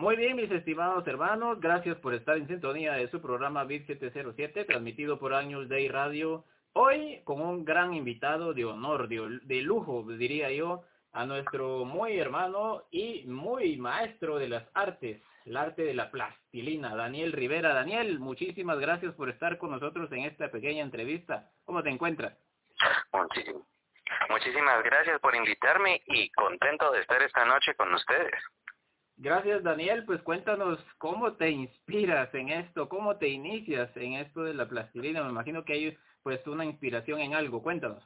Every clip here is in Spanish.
Muy bien, mis estimados hermanos, gracias por estar en sintonía de su programa BIT 707, transmitido por Años Day Radio. Hoy con un gran invitado de honor, de, de lujo, diría yo, a nuestro muy hermano y muy maestro de las artes, el arte de la plastilina, Daniel Rivera. Daniel, muchísimas gracias por estar con nosotros en esta pequeña entrevista. ¿Cómo te encuentras? Muchísimas gracias por invitarme y contento de estar esta noche con ustedes. Gracias Daniel, pues cuéntanos cómo te inspiras en esto, cómo te inicias en esto de la plastilina. Me imagino que hay pues una inspiración en algo, cuéntanos.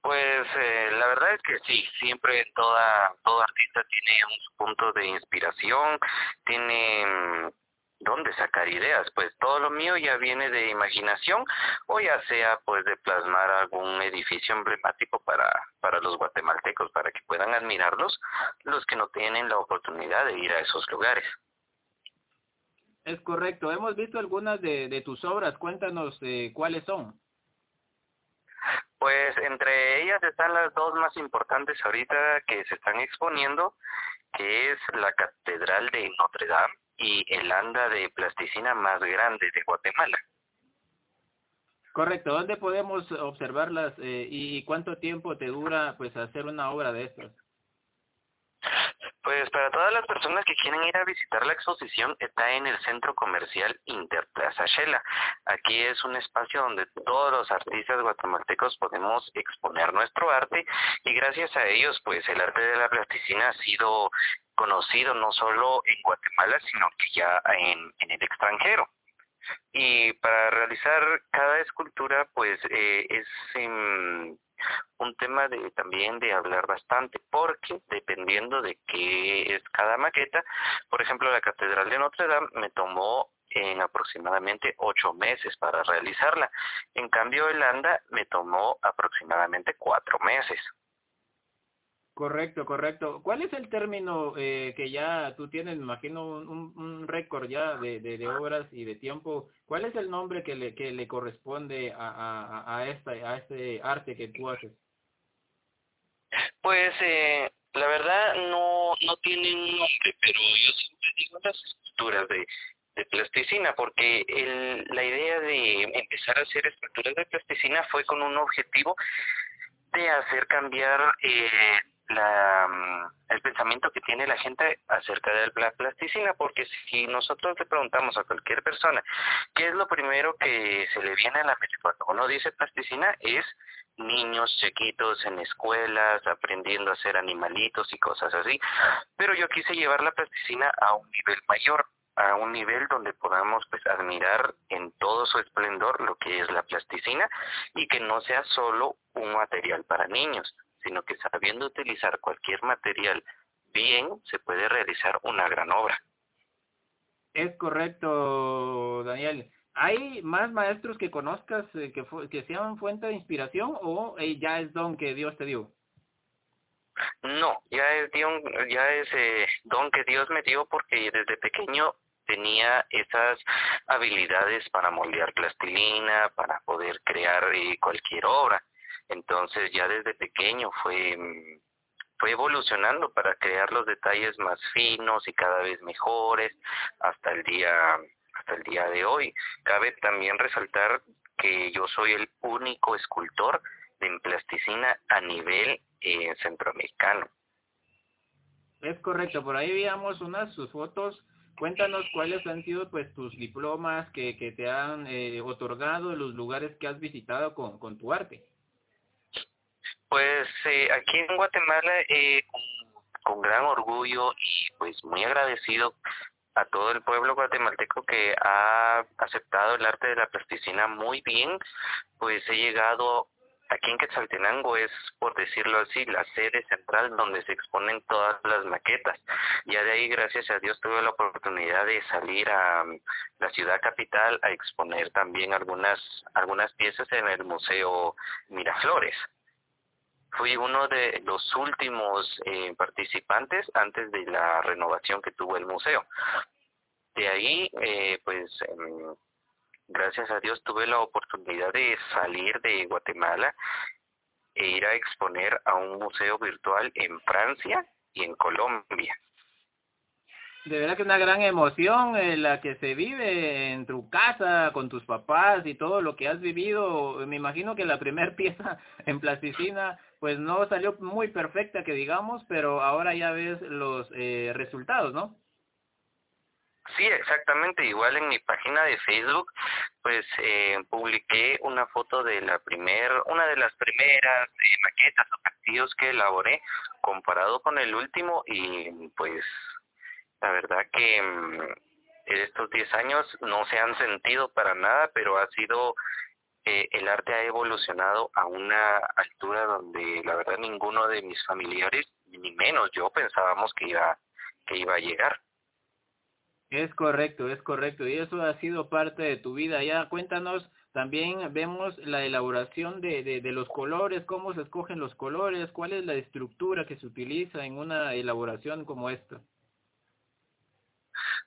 Pues eh, la verdad es que sí, siempre toda todo artista tiene un punto de inspiración, tiene mm, dónde sacar ideas, pues todo lo mío ya viene de imaginación o ya sea pues de plasmar algún edificio emblemático para para los guatemaltecos para que puedan admirarlos los que no tienen la oportunidad de ir a esos lugares. Es correcto, hemos visto algunas de, de tus obras, cuéntanos eh, cuáles son. Pues entre ellas están las dos más importantes ahorita que se están exponiendo, que es la Catedral de Notre Dame y el anda de plasticina más grande de Guatemala. Correcto, ¿dónde podemos observarlas eh, y cuánto tiempo te dura pues hacer una obra de estas? Pues para todas las personas que quieren ir a visitar la exposición está en el centro comercial Interplaza Shela. Aquí es un espacio donde todos los artistas guatemaltecos podemos exponer nuestro arte y gracias a ellos pues el arte de la plasticina ha sido conocido no solo en Guatemala sino que ya en, el extranjero. Y para realizar cada escultura pues eh, es un tema de también de hablar bastante, porque dependiendo de qué es cada maqueta, por ejemplo, la Catedral de Notre Dame me tomó en aproximadamente ocho meses para realizarla. En cambio, el ANDA me tomó aproximadamente cuatro meses. Correcto, correcto. ¿Cuál es el término eh, que ya tú tienes, me imagino, un, récord ya de, de, obras y de tiempo? ¿Cuál es el nombre que le, que le corresponde a, esta, a este arte que tú haces? Pues eh, la verdad no, no tiene un nombre, pero yo siempre digo las estructuras de, plasticina, porque el, la idea de empezar a hacer estructuras de plasticina fue con un objetivo de hacer cambiar eh, la, mm, el pensamiento que tiene la gente acerca de la plasticina, porque si nosotros le preguntamos a cualquier persona qué es lo primero que se le viene a la mente cuando uno dice plasticina, es niños chiquitos en escuelas aprendiendo a hacer animalitos y cosas así, pero yo quise llevar la plasticina a un nivel mayor, a un nivel donde podamos pues admirar en todo su esplendor lo que es la plasticina y que no sea solo un material para niños, sino que sabiendo utilizar cualquier material bien, se puede realizar una gran obra. Es correcto, Daniel. ¿Hay más maestros que conozcas eh, que, que sean fuente de inspiración o eh, ya es don que Dios te dio? No, ya es, don, ya es eh, don que Dios me dio porque desde pequeño tenía esas habilidades para moldear plastilina, para poder crear cualquier obra. Entonces ya desde pequeño fue mm, fue evolucionando para crear los detalles más finos y cada vez mejores hasta el día hasta el día de hoy. Cabe también resaltar que yo soy el único escultor de plasticina a nivel eh, centroamericano. Es correcto, por ahí veíamos unas sus fotos. Cuéntanos cuáles han sido pues tus diplomas que, que te han eh, otorgado en los lugares que has visitado con, con tu arte. Pues eh, aquí en Guatemala, eh, con, gran orgullo y pues muy agradecido a todo el pueblo guatemalteco que ha aceptado el arte de la plasticina muy bien, pues he llegado aquí en Quetzaltenango es, por decirlo así, la sede central donde se exponen todas las maquetas. Ya de ahí, gracias a Dios, tuve la oportunidad de salir a la ciudad capital a exponer también algunas, algunas piezas en el Museo Miraflores fui uno de los últimos eh, participantes antes de la renovación que tuvo el museo. De ahí, eh, pues, em, gracias a Dios tuve la oportunidad de salir de Guatemala e ir a exponer a un museo virtual en Francia y en Colombia. De verdad que una gran emoción eh, la que se vive en tu casa, con tus papás y todo lo que has vivido. Me imagino que la primer pieza en plasticina pues no salió muy perfecta que digamos, pero ahora ya ves los eh, resultados, ¿no? Sí, exactamente. Igual en mi página de Facebook, pues eh, publiqué una foto de la primer, una de las primeras eh, maquetas o castillos que elaboré comparado con el último y pues la verdad que mm, estos 10 años no se han sentido para nada, pero ha sido eh, el arte ha evolucionado a una altura donde la verdad ninguno de mis familiares, ni menos yo, pensábamos que iba, que iba a llegar. Es correcto, es correcto. Y eso ha sido parte de tu vida. Ya cuéntanos, también vemos la elaboración de, de, de los colores, cómo se escogen los colores, cuál es la estructura que se utiliza en una elaboración como esta.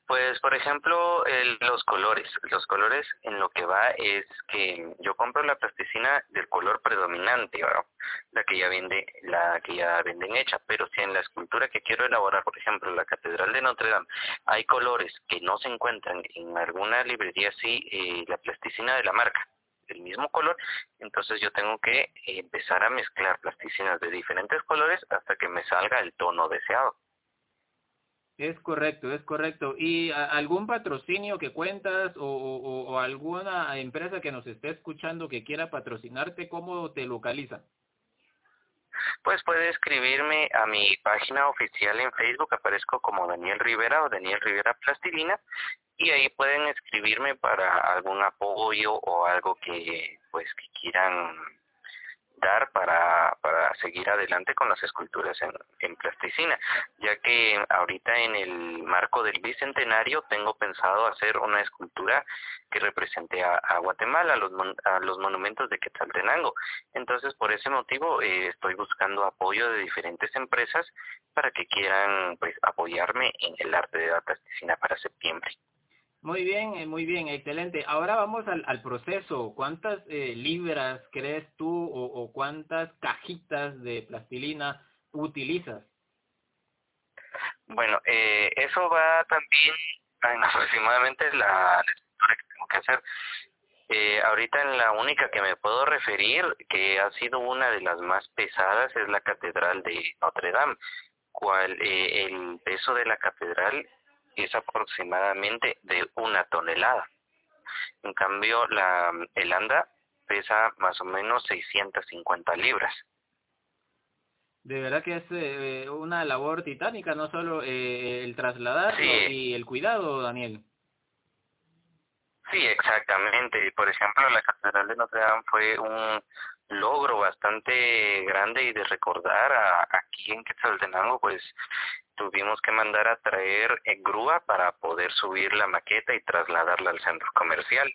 Pues, por ejemplo, los colores. Los colores en lo que va es que yo compro la plasticina del color predominante, la que ya vende, la que ya venden hecha. Pero si en la escultura que quiero elaborar, por ejemplo, la Catedral de Notre Dame, hay colores que no se encuentran en alguna librería así, eh, la plasticina de la marca, el mismo color, entonces yo tengo que empezar a mezclar plasticinas de diferentes colores hasta que me salga el tono deseado. Es correcto, es correcto. ¿Y algún patrocinio que cuentas o, alguna empresa que nos esté escuchando que quiera patrocinarte, cómo te localiza? Pues puede escribirme a mi página oficial en Facebook, aparezco como Daniel Rivera o Daniel Rivera Plastilina y ahí pueden escribirme para algún apoyo o algo que pues que quieran dar para, para seguir adelante con las esculturas en, en plasticina, ya que ahorita en el marco del bicentenario tengo pensado hacer una escultura que represente a, Guatemala, a los, a los monumentos de Quetzaltenango. Entonces, por ese motivo, eh, estoy buscando apoyo de diferentes empresas para que quieran pues apoyarme en el arte de la plasticina para septiembre. Muy bien, eh, muy bien, excelente. Ahora vamos al, proceso. ¿Cuántas eh, libras crees tú o, o, cuántas cajitas de plastilina utilizas? Bueno, eh, eso va también en aproximadamente la, lectura que tengo que hacer. Eh, ahorita en la única que me puedo referir, que ha sido una de las más pesadas, es la Catedral de Notre Dame, cual eh, el peso de la catedral es aproximadamente de una tonelada. En cambio, la el anda pesa más o menos 650 libras. De verdad que es eh, una labor titánica, no solo eh, el trasladar y el cuidado, Daniel. Sí, exactamente. Por ejemplo, la Catedral de Notre Dame fue un logro bastante grande y de recordar a, aquí en Quetzaltenango, pues tuvimos que mandar a traer en grúa para poder subir la maqueta y trasladarla al centro comercial.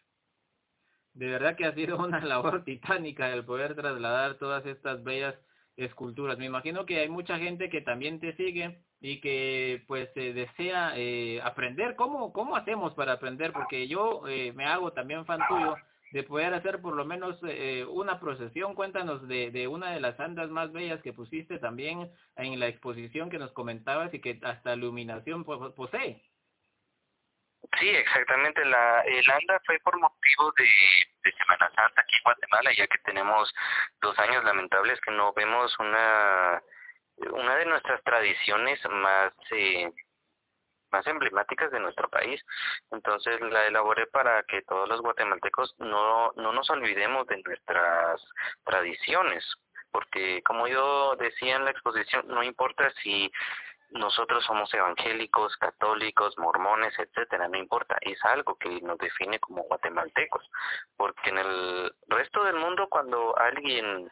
De verdad que ha sido una labor titánica el poder trasladar todas estas bellas esculturas. Me imagino que hay mucha gente que también te sigue y que pues eh, desea eh, aprender. ¿Cómo, ¿Cómo hacemos para aprender? Porque yo eh, me hago también fan tuyo de poder hacer por lo menos eh, una procesión. Cuéntanos de, de una de las andas más bellas que pusiste también en la exposición que nos comentabas y que hasta iluminación posee. Sí, exactamente. La, el anda fue por motivo de, de Semana Santa aquí en Guatemala, ya que tenemos dos años lamentables que no vemos una una de nuestras tradiciones más eh, más emblemáticas de nuestro país. Entonces la elaboré para que todos los guatemaltecos no, no nos olvidemos de nuestras tradiciones, porque como yo decía en la exposición, no importa si nosotros somos evangélicos, católicos, mormones, etcétera, no importa, es algo que nos define como guatemaltecos, porque en el resto del mundo cuando alguien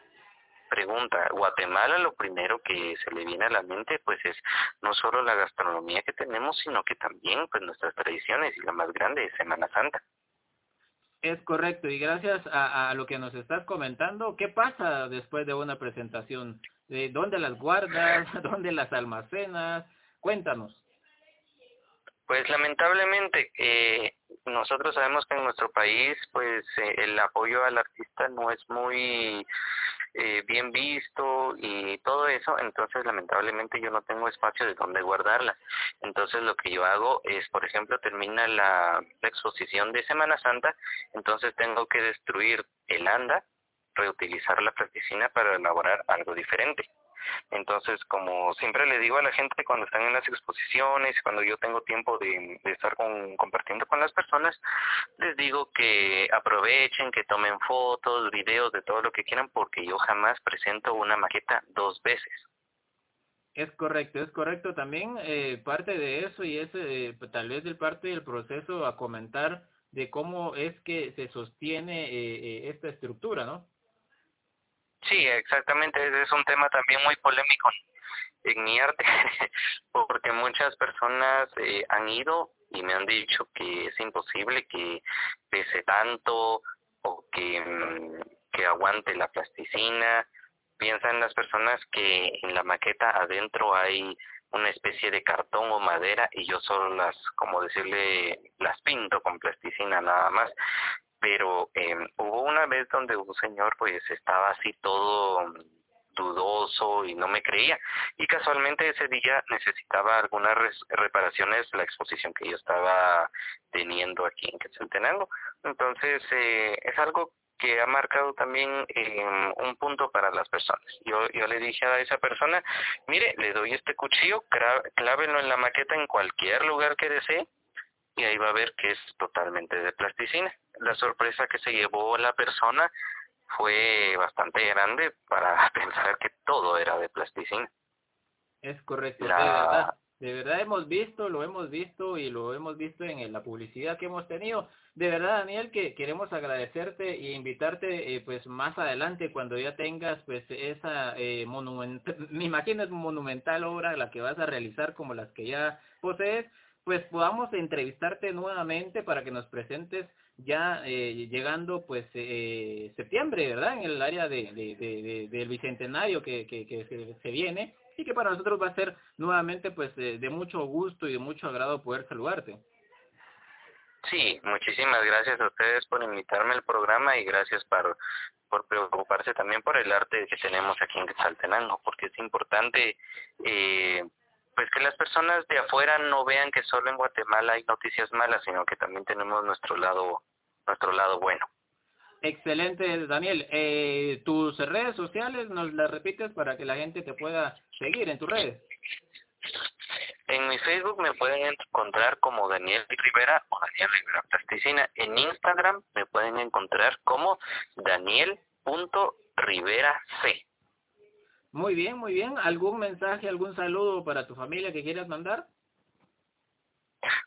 pregunta, Guatemala lo primero que se le viene a la mente pues es no solo la gastronomía que tenemos, sino que también pues nuestras tradiciones y la más grande es Semana Santa. Es correcto, y gracias a, a, lo que nos estás comentando, ¿qué pasa después de una presentación? ¿De ¿Dónde las guardas? ¿Dónde las almacenas? Cuéntanos. Pues lamentablemente, eh, nosotros sabemos que en nuestro país, pues eh, el apoyo al artista no es muy eh, bien visto y todo eso, entonces lamentablemente yo no tengo espacio de donde guardarla. Entonces lo que yo hago es, por ejemplo, termina la, la exposición de Semana Santa, entonces tengo que destruir el anda, reutilizar la plasticina para elaborar algo diferente. Entonces, como siempre le digo a la gente cuando están en las exposiciones, cuando yo tengo tiempo de, estar con, compartiendo con las personas, les digo que aprovechen, que tomen fotos, videos de todo lo que quieran, porque yo jamás presento una maqueta dos veces. Es correcto, es correcto. También eh, parte de eso y es eh, tal vez del parte del proceso a comentar de cómo es que se sostiene eh, esta estructura, ¿no? Sí, exactamente. Es un tema también muy polémico en mi arte, porque muchas personas eh, han ido y me han dicho que es imposible que pese tanto o que, mm, que aguante la plasticina. Piensan las personas que en la maqueta adentro hay una especie de cartón o madera y yo solo las, como decirle, las pinto con plasticina nada más pero eh, hubo una vez donde un señor pues estaba así todo dudoso y no me creía y casualmente ese día necesitaba algunas reparaciones la exposición que yo estaba teniendo aquí en Quetzaltenango entonces eh, es algo que ha marcado también eh, un punto para las personas. Yo, yo le dije a esa persona, mire, le doy este cuchillo, clávelo en la maqueta en cualquier lugar que desee y ahí va a ver que es totalmente de plasticina. La sorpresa que se llevó la persona fue bastante grande para pensar que todo era de plasticina. Es correcto, de verdad. De verdad hemos visto, lo hemos visto y lo hemos visto en la publicidad que hemos tenido. De verdad, Daniel, que queremos agradecerte e invitarte eh, pues más adelante cuando ya tengas pues esa eh, monumental, me imagino es monumental obra la que vas a realizar como las que ya posees, pues podamos entrevistarte nuevamente para que nos presentes ya eh, llegando pues eh, septiembre, ¿verdad? En el área de, de, del bicentenario que, que, se, viene y que para nosotros va a ser nuevamente pues de, mucho gusto y de mucho agrado poder saludarte. Sí, muchísimas gracias a ustedes por invitarme al programa y gracias por, por preocuparse también por el arte que tenemos aquí en Quetzaltenango, porque es importante eh, pues que las personas de afuera no vean que solo en Guatemala hay noticias malas, sino que también tenemos nuestro lado, nuestro lado bueno. Excelente, Daniel. Eh, tus redes sociales, ¿nos las repites para que la gente te pueda seguir en tus redes? En mi Facebook me pueden encontrar como Daniel Rivera o Daniel Rivera Plasticina. En Instagram me pueden encontrar como Daniel.riverac. Muy bien, muy bien. ¿Algún mensaje, algún saludo para tu familia que quieras mandar?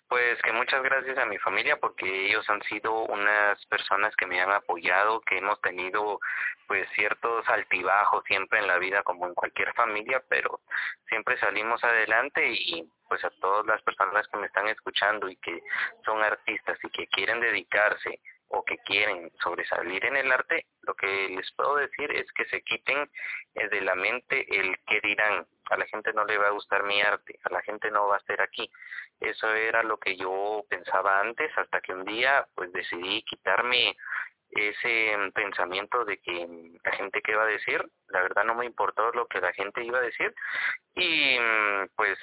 Pues que muchas gracias a mi familia porque ellos han sido unas personas que me han apoyado, que hemos tenido pues ciertos altibajos siempre en la vida como en cualquier familia, pero siempre salimos adelante y pues a todas las personas que me están escuchando y que son artistas y que quieren dedicarse o que quieren sobresalir en el arte, lo que les puedo decir es que se quiten eh, de la mente el que dirán. A la gente no le va a gustar mi arte, a la gente no va a estar aquí. Eso era lo que yo pensaba antes, hasta que un día pues decidí quitarme ese pensamiento de que la gente qué va a decir, la verdad no me importó lo que la gente iba a decir y mm, pues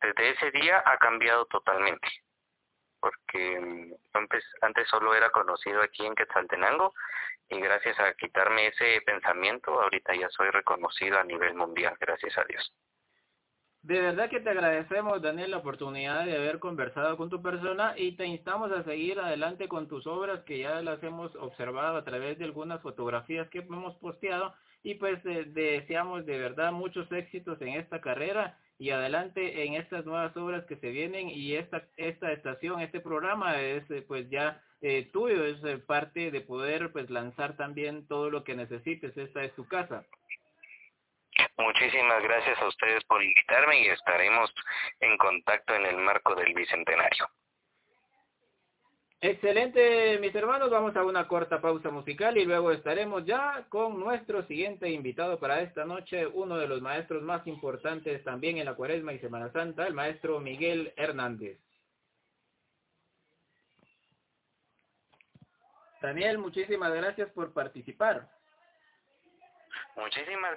desde ese día ha cambiado totalmente porque mm, antes, solo era conocido aquí en Quetzaltenango y gracias a quitarme ese pensamiento ahorita ya soy reconocido a nivel mundial, gracias a Dios. De verdad que te agradecemos, Daniel, la oportunidad de haber conversado con tu persona y te instamos a seguir adelante con tus obras que ya las hemos observado a través de algunas fotografías que hemos posteado y pues deseamos de verdad muchos éxitos en esta carrera y adelante en estas nuevas obras que se vienen y esta esta estación, este programa es eh, pues ya eh, tuyo, es eh, parte de poder pues lanzar también todo lo que necesites, esta es tu casa. Muchísimas gracias a ustedes por invitarme y estaremos en contacto en el marco del Bicentenario. Excelente, mis hermanos. Vamos a una corta pausa musical y luego estaremos ya con nuestro siguiente invitado para esta noche, uno de los maestros más importantes también en la Cuaresma y Semana Santa, el maestro Miguel Hernández. Daniel, muchísimas gracias por participar. Muchísimas